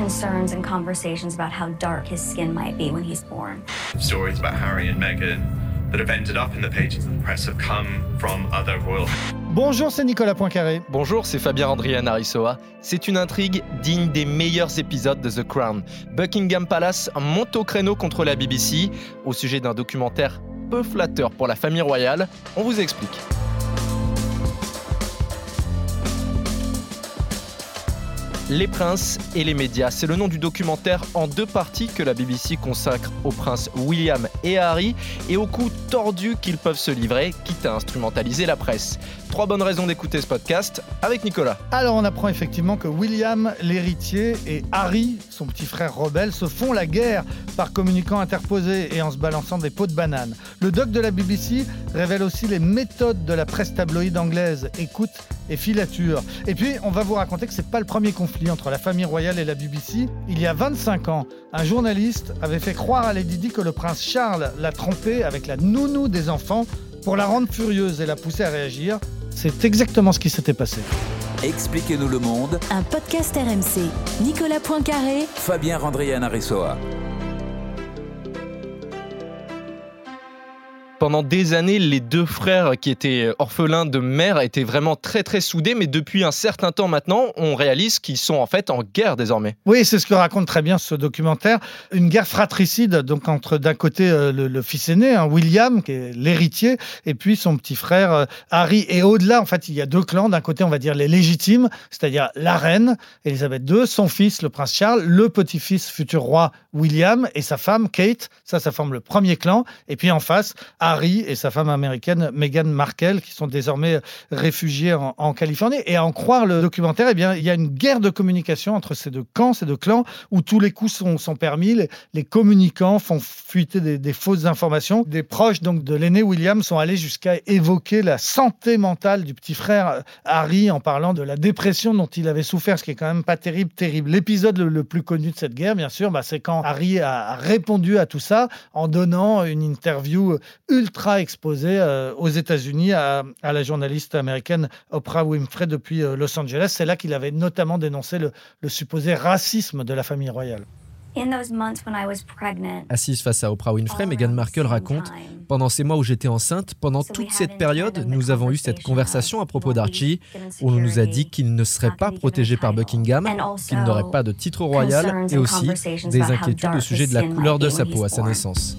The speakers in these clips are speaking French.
concerns and conversations about how dark his skin might be when he's born. Stories about Harry and Meghan that have ended up in the pages of the press have come from other royal. Bonjour, c'est Nicolas Poincaré. Bonjour, c'est Fabien Andrian Arissoa. C'est une intrigue digne des meilleurs épisodes de The Crown. Buckingham Palace monte au créneau contre la BBC au sujet d'un documentaire peu flatteur pour la famille royale. On vous explique. Les princes et les médias, c'est le nom du documentaire en deux parties que la BBC consacre aux princes William et Harry et au coup tordu qu'ils peuvent se livrer, quitte à instrumentaliser la presse. Trois bonnes raisons d'écouter ce podcast avec Nicolas. Alors on apprend effectivement que William, l'héritier, et Harry, son petit frère rebelle, se font la guerre par communicants interposés et en se balançant des pots de banane. Le doc de la BBC révèle aussi les méthodes de la presse tabloïde anglaise, écoute et filature. Et puis on va vous raconter que c'est pas le premier conflit entre la famille royale et la BBC. Il y a 25 ans, un journaliste avait fait croire à Lady Di que le prince Charles l'a trompé avec la nounou des enfants pour la rendre furieuse et la pousser à réagir. C'est exactement ce qui s'était passé. Expliquez-nous le monde. Un podcast RMC. Nicolas Poincaré. Fabien Randrian Aressoa. Pendant des années, les deux frères qui étaient orphelins de mère étaient vraiment très très soudés, mais depuis un certain temps maintenant, on réalise qu'ils sont en fait en guerre désormais. Oui, c'est ce que raconte très bien ce documentaire. Une guerre fratricide, donc entre d'un côté euh, le, fils aîné, hein, William, qui est l'héritier, et puis son petit frère euh, Harry. Et au-delà, en fait, il y a deux clans. D'un côté, on va dire les légitimes, c'est-à-dire la reine Elisabeth II, son fils, le prince Charles, le petit-fils futur roi William et sa femme Kate. Ça, ça forme le premier clan. Et puis en face, Harry et sa femme américaine Meghan Markle, qui sont désormais réfugiés en, Californie. Et à en croire le documentaire, eh bien, il y a une guerre de communication entre ces deux camps, ces deux clans, où tous les coups sont, sont permis. Les, communicants font fuiter des, fausses informations. Des proches donc de l'aîné William sont allés jusqu'à évoquer la santé mentale du petit frère Harry en parlant de la dépression dont il avait souffert, ce qui est quand même pas terrible, terrible. L'épisode le, plus connu de cette guerre, bien sûr, bah, c'est quand Harry a répondu à tout ça en donnant une interview ultra exposée euh, aux États-Unis à, à, la journaliste américaine Oprah Winfrey depuis euh, Los Angeles. C'est là qu'il avait notamment dénoncé le, le, supposé racisme de la famille royale. Assise face à Oprah Winfrey, Meghan Markle raconte Pendant ces mois où j'étais enceinte, pendant toute cette période, nous avons eu cette conversation à propos d'Archie, où on nous a dit qu'il ne serait pas protégé par Buckingham, qu'il n'aurait pas de titre royal, et aussi des inquiétudes au sujet de la couleur de sa peau à sa naissance.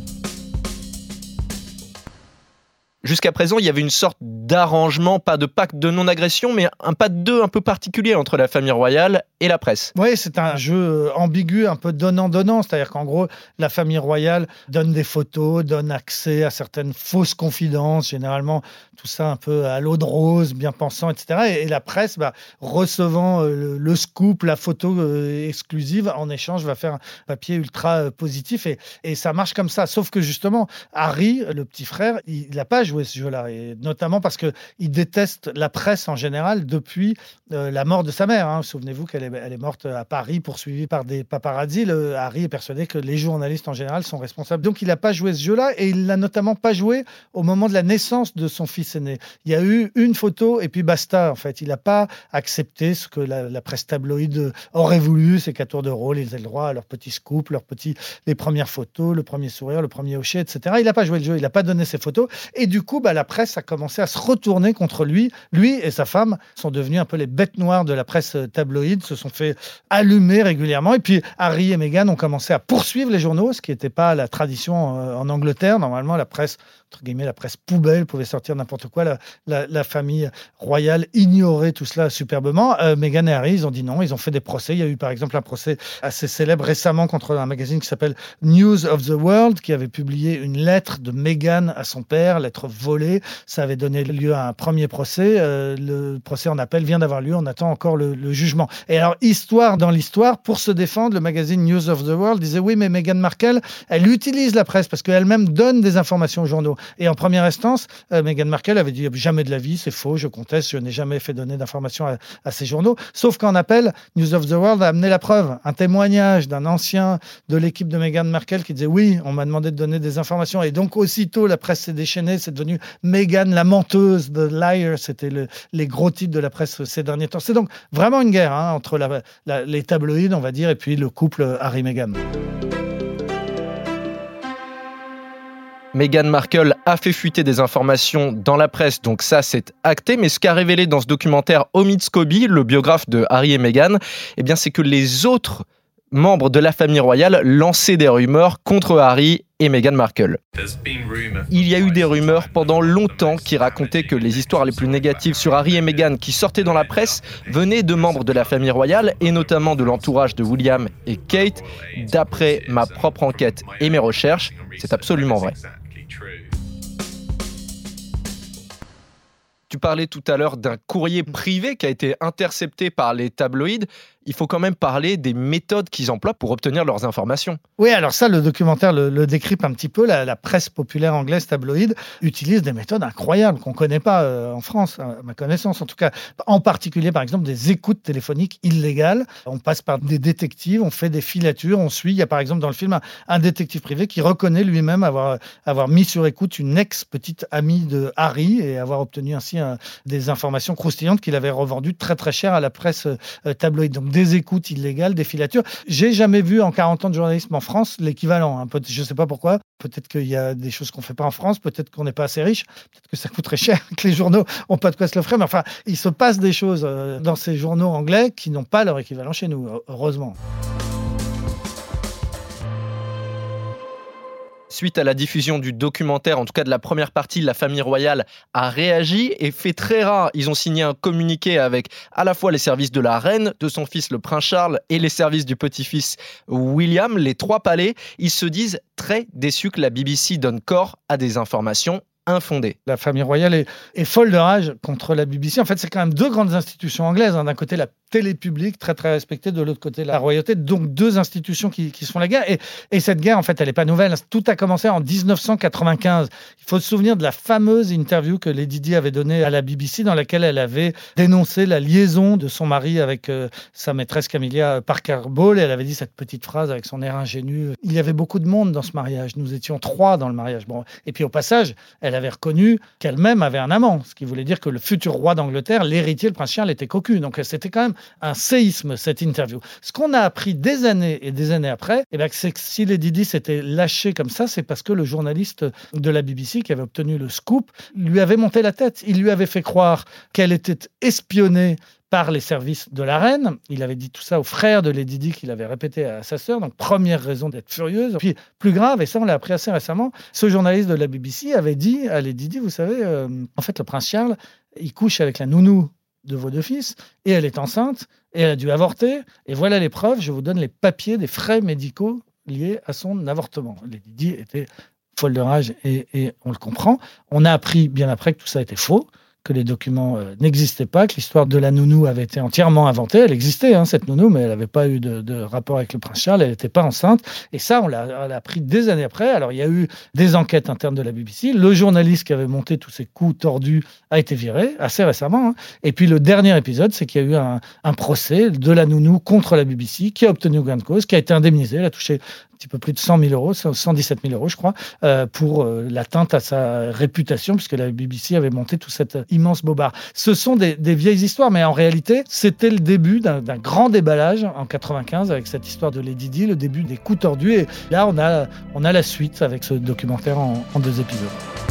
Jusqu'à présent, il y avait une sorte d'arrangement, pas de pacte de non-agression, mais un pas de deux un peu particulier entre la famille royale et la presse. Oui, c'est un jeu ambigu, un peu donnant-donnant. C'est-à-dire qu'en gros, la famille royale donne des photos, donne accès à certaines fausses confidences, généralement tout ça un peu à l'eau de rose, bien pensant, etc. Et, la presse, bah, recevant le, le, scoop, la photo euh, exclusive, en échange, va faire un papier ultra euh, positif. Et, et ça marche comme ça. Sauf que justement, Harry, le petit frère, il n'a pas jouer ce jeu-là, et notamment parce qu'il déteste la presse en général depuis euh, la mort de sa mère. Hein. Souvenez-vous qu'elle est, morte à Paris, poursuivie par des paparazzi. Le, Harry est persuadé que les journalistes en général sont responsables. Donc il n'a pas joué ce jeu-là, et il l'a notamment pas joué au moment de la naissance de son fils aîné. Il y a eu une photo, et puis basta, en fait. Il n'a pas accepté ce que la, presse tabloïde aurait voulu, c'est qu'à tour de rôle, ils aient le droit à leur petit scoop, leur petit, les premières photos, le premier sourire, le premier hocher, etc. Il n'a pas joué le jeu, il n'a pas donné ses photos, et du coup, bah, la presse a commencé à se retourner contre lui. Lui et sa femme sont devenus un peu les bêtes noires de la presse tabloïde, se sont fait allumer régulièrement. Et puis Harry et Meghan ont commencé à poursuivre les journaux, ce qui n'était pas la tradition en Angleterre. Normalement, la presse entre guillemets, la presse poubelle pouvait sortir n'importe quoi. La, famille royale ignorait tout cela superbement. Euh, Meghan et Harry, ils ont dit non. Ils ont fait des procès. Il y a eu par exemple un procès assez célèbre récemment contre un magazine qui s'appelle News of the World, qui avait publié une lettre de Meghan à son père, lettre volée. Ça avait donné lieu à un premier procès. Euh, le procès en appel vient d'avoir lieu. On attend encore le, jugement. Et alors, histoire dans l'histoire, pour se défendre, le magazine News of the World disait oui, mais Meghan Markle, elle utilise la presse parce qu'elle-même donne des informations aux journaux. Et en première instance, euh, Meghan Markle avait dit jamais de la vie, c'est faux, je conteste, je n'ai jamais fait donner d'informations à, à, ces journaux. Sauf qu'en appel, News of the World a amené la preuve, un témoignage d'un ancien de l'équipe de Meghan Markle qui disait oui, on m'a demandé de donner des informations. Et donc aussitôt, la presse s'est déchaînée, c'est devenu Meghan la menteuse, de liar, c'était le, les gros titres de la presse ces derniers temps. C'est donc vraiment une guerre hein, entre les tabloïds, on va dire, et puis le couple Harry-Meghan. Meghan Markle a fait fuiter des informations dans la presse, donc ça c'est acté. Mais ce qu'a révélé dans ce documentaire Omid Scobie, le biographe de Harry et Meghan, eh bien c'est que les autres membres de la famille royale lançaient des rumeurs contre Harry et Meghan Markle. Il y a eu des rumeurs pendant longtemps qui racontaient que les histoires les plus négatives sur Harry et Meghan qui sortaient dans la presse venaient de membres de la famille royale et notamment de l'entourage de William et Kate. D'après ma propre enquête et mes recherches, c'est absolument vrai. Tu parlais tout à l'heure d'un courrier privé qui a été intercepté par les tabloïds il faut quand même parler des méthodes qu'ils emploient pour obtenir leurs informations. Oui, alors ça, le documentaire le, le décrypte un petit peu. La, presse populaire anglaise tabloïde utilise des méthodes incroyables qu'on ne connaît pas euh, en France, à ma connaissance en tout cas. En particulier, par exemple, des écoutes téléphoniques illégales. On passe par des détectives, on fait des filatures, on suit. Il y a par exemple dans le film un, détective privé qui reconnaît lui-même avoir, avoir mis sur écoute une ex-petite amie de Harry et avoir obtenu ainsi un, des informations croustillantes qu'il avait revendues très très cher à la presse euh, tabloïde. Des écoutes illégales, des filatures. J'ai jamais vu en 40 ans de journalisme en France l'équivalent. Hein. Je ne sais pas pourquoi. Peut-être qu'il y a des choses qu'on ne fait pas en France. Peut-être qu'on n'est pas assez riche. Peut-être que ça coûterait cher, que les journaux n'ont pas de quoi se l'offrir. Mais enfin, il se passe des choses euh, dans ces journaux anglais qui n'ont pas leur équivalent chez nous, heureusement. Suite à la diffusion du documentaire, en tout cas de la première partie, la famille royale a réagi et fait très rare. Ils ont signé un communiqué avec à la fois les services de la reine, de son fils le prince Charles et les services du petit-fils William, les trois palais. Ils se disent très déçus que la BBC donne corps à des informations infondées. La famille royale est, folle de rage contre la BBC. En fait, c'est quand même deux grandes institutions anglaises. Hein. D'un côté, la télé très très respectée, de l'autre côté, la royauté. Donc deux institutions qui, qui se font la guerre. Et, et, cette guerre, en fait, elle n'est pas nouvelle. Tout a commencé en 1995. Il faut se souvenir de la fameuse interview que Lady Di avait donnée à la BBC, dans laquelle elle avait dénoncé la liaison de son mari avec euh, sa maîtresse Camilla Parker Bowles. Elle avait dit cette petite phrase avec son air ingénu. Il y avait beaucoup de monde dans ce mariage. Nous étions trois dans le mariage. Bon. Et puis au passage, elle avait reconnu qu'elle-même avait un amant, ce qui voulait dire que le futur roi d'Angleterre, l'héritier, le prince Charles, était cocu. Donc c'était quand même un séisme, cette interview. Ce qu'on a appris des années et des années après, eh c'est que si Lady Di s'était lâché comme ça, c'est parce que le journaliste de la BBC qui avait obtenu le scoop lui avait monté la tête. Il lui avait fait croire qu'elle était espionnée par les services de la reine. Il avait dit tout ça au frère de Lady Di qu'il avait répété à sa sœur. Donc, première raison d'être furieuse. Puis, plus grave, et ça, on l'a appris assez récemment, ce journaliste de la BBC avait dit à Lady Di, vous savez, euh, en fait, le prince Charles, il couche avec la nounou de vos deux fils, et elle est enceinte, et elle a dû avorter, et voilà les preuves, je vous donne les papiers des frais médicaux liés à son avortement. Lady était folle de rage, et, et, on le comprend. On a appris bien après que tout ça était faux, que les documents euh, n'existaient pas, que l'histoire de la nounou avait été entièrement inventée. Elle existait, hein, cette nounou, mais elle n'avait pas eu de, rapport avec le prince Charles, elle n'était pas enceinte. Et ça, on l'a appris des années après. Alors, il y a eu des enquêtes internes de la BBC. Le journaliste qui avait monté tous ces coups tordus a été viré assez récemment. Hein. Et puis, le dernier épisode, c'est qu'il y a eu un, procès de la nounou contre la BBC qui a obtenu gain de cause, qui a été indemnisé. Elle a touché petit peu plus de 100 000 euros, 117 000 euros, je crois, euh, pour euh, l'atteinte à sa réputation, puisque la BBC avait monté tout cet immense bobard. Ce sont des, vieilles histoires, mais en réalité, c'était le début d'un grand déballage en 95 avec cette histoire de Lady Di, le début des coups tordus. Et là, on a, on a la suite avec ce documentaire en, en deux épisodes.